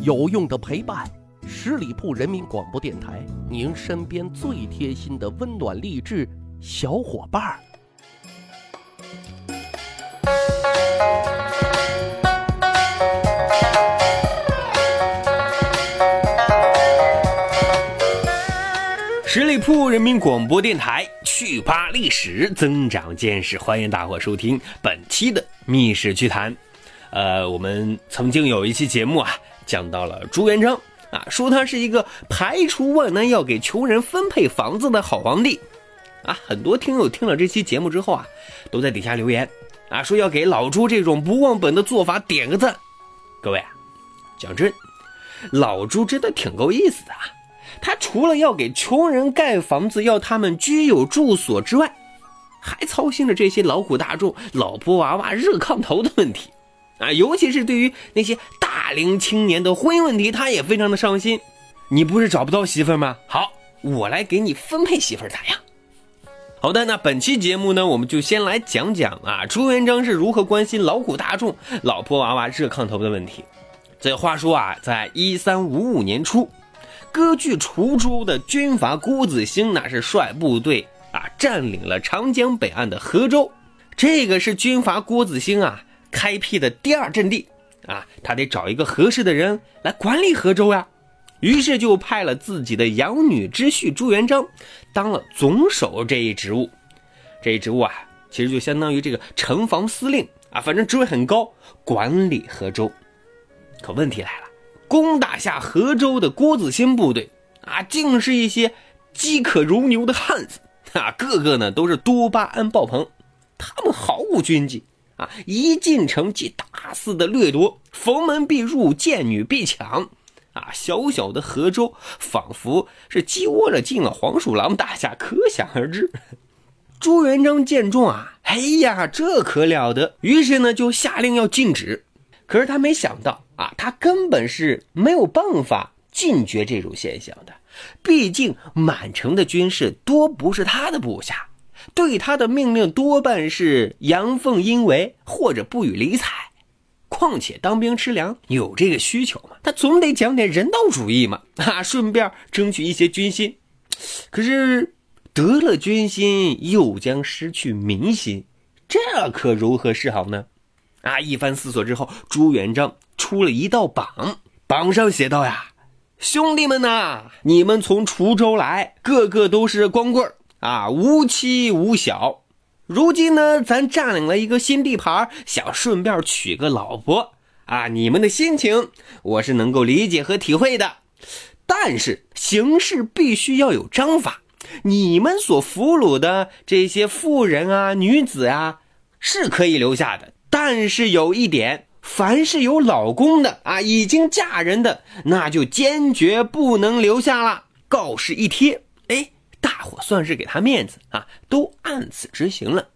有用的陪伴，十里铺人民广播电台，您身边最贴心的温暖励志小伙伴儿。十里铺人民广播电台，趣吧历史，增长见识，欢迎大伙收听本期的《密室趣谈》。呃，我们曾经有一期节目啊，讲到了朱元璋啊，说他是一个排除万难要给穷人分配房子的好皇帝啊。很多听友听了这期节目之后啊，都在底下留言啊，说要给老朱这种不忘本的做法点个赞。各位啊，讲真，老朱真的挺够意思的啊。他除了要给穷人盖房子，要他们居有住所之外，还操心着这些劳苦大众、老婆娃娃、热炕头的问题，啊，尤其是对于那些大龄青年的婚姻问题，他也非常的上心。你不是找不到媳妇吗？好，我来给你分配媳妇咋样？好的，那本期节目呢，我们就先来讲讲啊，朱元璋是如何关心劳苦大众、老婆娃娃、热炕头的问题。这话说啊，在一三五五年初。割据滁州的军阀郭子兴，那是率部队啊占领了长江北岸的河州。这个是军阀郭子兴啊开辟的第二阵地啊，他得找一个合适的人来管理河州呀。于是就派了自己的养女之婿朱元璋当了总守这一职务。这一职务啊，其实就相当于这个城防司令啊，反正职位很高，管理河州。可问题来了。攻打下河州的郭子兴部队啊，竟是一些饥渴如牛的汉子啊，个个呢都是多巴胺爆棚，他们毫无军纪啊，一进城即大肆的掠夺，逢门必入，见女必抢啊！小小的河州仿佛是鸡窝了进了黄鼠狼，大家可想而知。朱元璋见状啊，哎呀，这可了得！于是呢，就下令要禁止。可是他没想到啊，他根本是没有办法禁绝这种现象的。毕竟满城的军士多不是他的部下，对他的命令多半是阳奉阴违或者不予理睬。况且当兵吃粮有这个需求嘛，他总得讲点人道主义嘛，啊，顺便争取一些军心。可是得了军心又将失去民心，这可如何是好呢？啊！一番思索之后，朱元璋出了一道榜，榜上写道：“呀，兄弟们呐，你们从滁州来，个个都是光棍啊，无妻无小。如今呢，咱占领了一个新地盘，想顺便娶个老婆啊。你们的心情我是能够理解和体会的，但是行事必须要有章法。你们所俘虏的这些妇人啊、女子啊，是可以留下的。”但是有一点，凡是有老公的啊，已经嫁人的，那就坚决不能留下了。告示一贴，大伙算是给他面子啊，都按此执行了。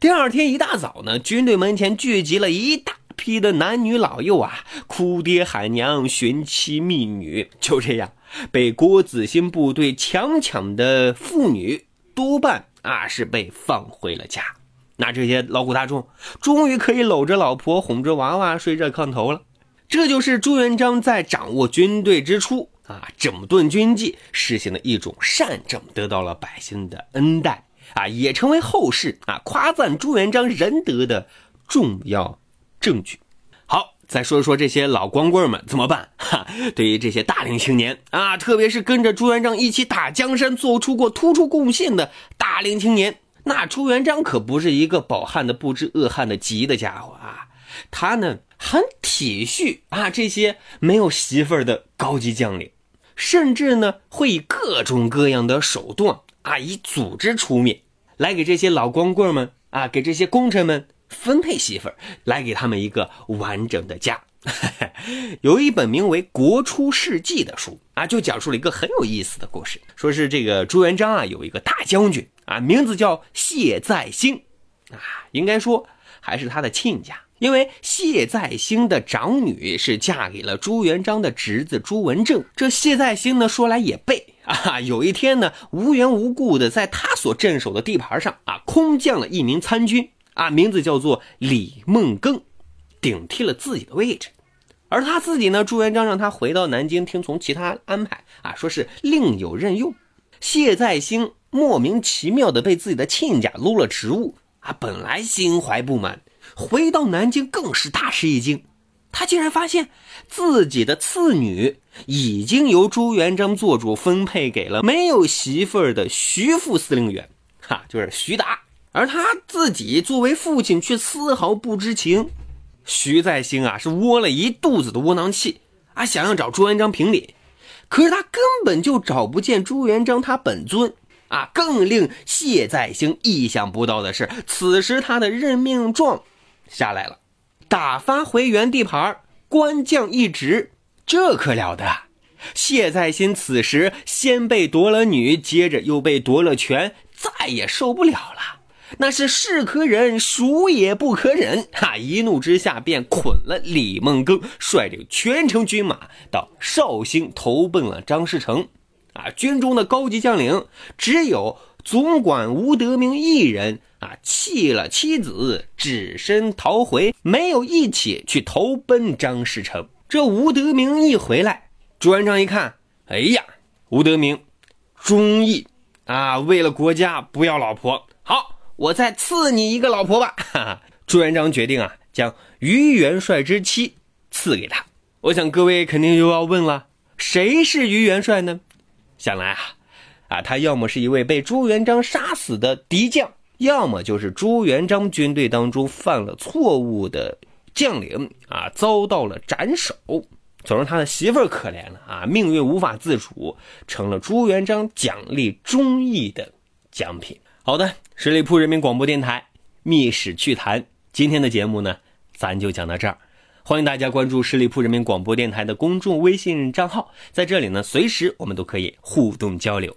第二天一大早呢，军队门前聚集了一大批的男女老幼啊，哭爹喊娘，寻妻觅女。就这样，被郭子兴部队强抢的妇女，多半啊是被放回了家。那这些劳苦大众终于可以搂着老婆，哄着娃娃睡热炕头了。这就是朱元璋在掌握军队之初啊，整顿军纪，实行了一种善政，得到了百姓的恩待啊，也成为后世啊夸赞朱元璋仁德的重要证据。好，再说说这些老光棍们怎么办？哈，对于这些大龄青年啊，特别是跟着朱元璋一起打江山、做出过突出贡献的大龄青年。那朱元璋可不是一个饱汉的不知饿汉的急的家伙啊，他呢很体恤啊这些没有媳妇儿的高级将领，甚至呢会以各种各样的手段啊，以组织出面来给这些老光棍们啊，给这些功臣们分配媳妇儿，来给他们一个完整的家。有一本名为《国初事记》的书啊，就讲述了一个很有意思的故事，说是这个朱元璋啊有一个大将军。啊，名字叫谢再兴，啊，应该说还是他的亲家，因为谢再兴的长女是嫁给了朱元璋的侄子朱文正。这谢再兴呢，说来也背 啊，有一天呢，无缘无故的在他所镇守的地盘上啊，空降了一名参军啊，名字叫做李梦庚，顶替了自己的位置。而他自己呢，朱元璋让他回到南京听从其他安排啊，说是另有任用。谢再兴莫名其妙的被自己的亲家撸了职务啊，本来心怀不满，回到南京更是大吃一惊，他竟然发现自己的次女已经由朱元璋做主分配给了没有媳妇儿的徐副司令员，哈，就是徐达，而他自己作为父亲却丝毫不知情。徐再兴啊，是窝了一肚子的窝囊气啊，想要找朱元璋评理，可是他根本就找不见朱元璋他本尊啊。更令谢再兴意想不到的是，此时他的任命状下来了，打发回原地盘，官降一职，这可了得！谢再兴此时先被夺了女，接着又被夺了权，再也受不了了。那是是可忍，孰也不可忍！哈，一怒之下便捆了李梦庚，率领全城军马到绍兴投奔了张士诚。啊，军中的高级将领只有总管吴德明一人啊，弃了妻子，只身逃回，没有一起去投奔张士诚。这吴德明一回来，朱元璋一看，哎呀，吴德明忠义啊，为了国家不要老婆，好。我再赐你一个老婆吧！哈哈，朱元璋决定啊，将于元帅之妻赐给他。我想各位肯定又要问了，谁是于元帅呢？想来啊，啊，他要么是一位被朱元璋杀死的敌将，要么就是朱元璋军队当中犯了错误的将领啊，遭到了斩首。总之，他的媳妇儿可怜了啊，命运无法自主，成了朱元璋奖励忠义的奖品。好的，十里铺人民广播电台《密史趣谈》今天的节目呢，咱就讲到这儿。欢迎大家关注十里铺人民广播电台的公众微信账号，在这里呢，随时我们都可以互动交流。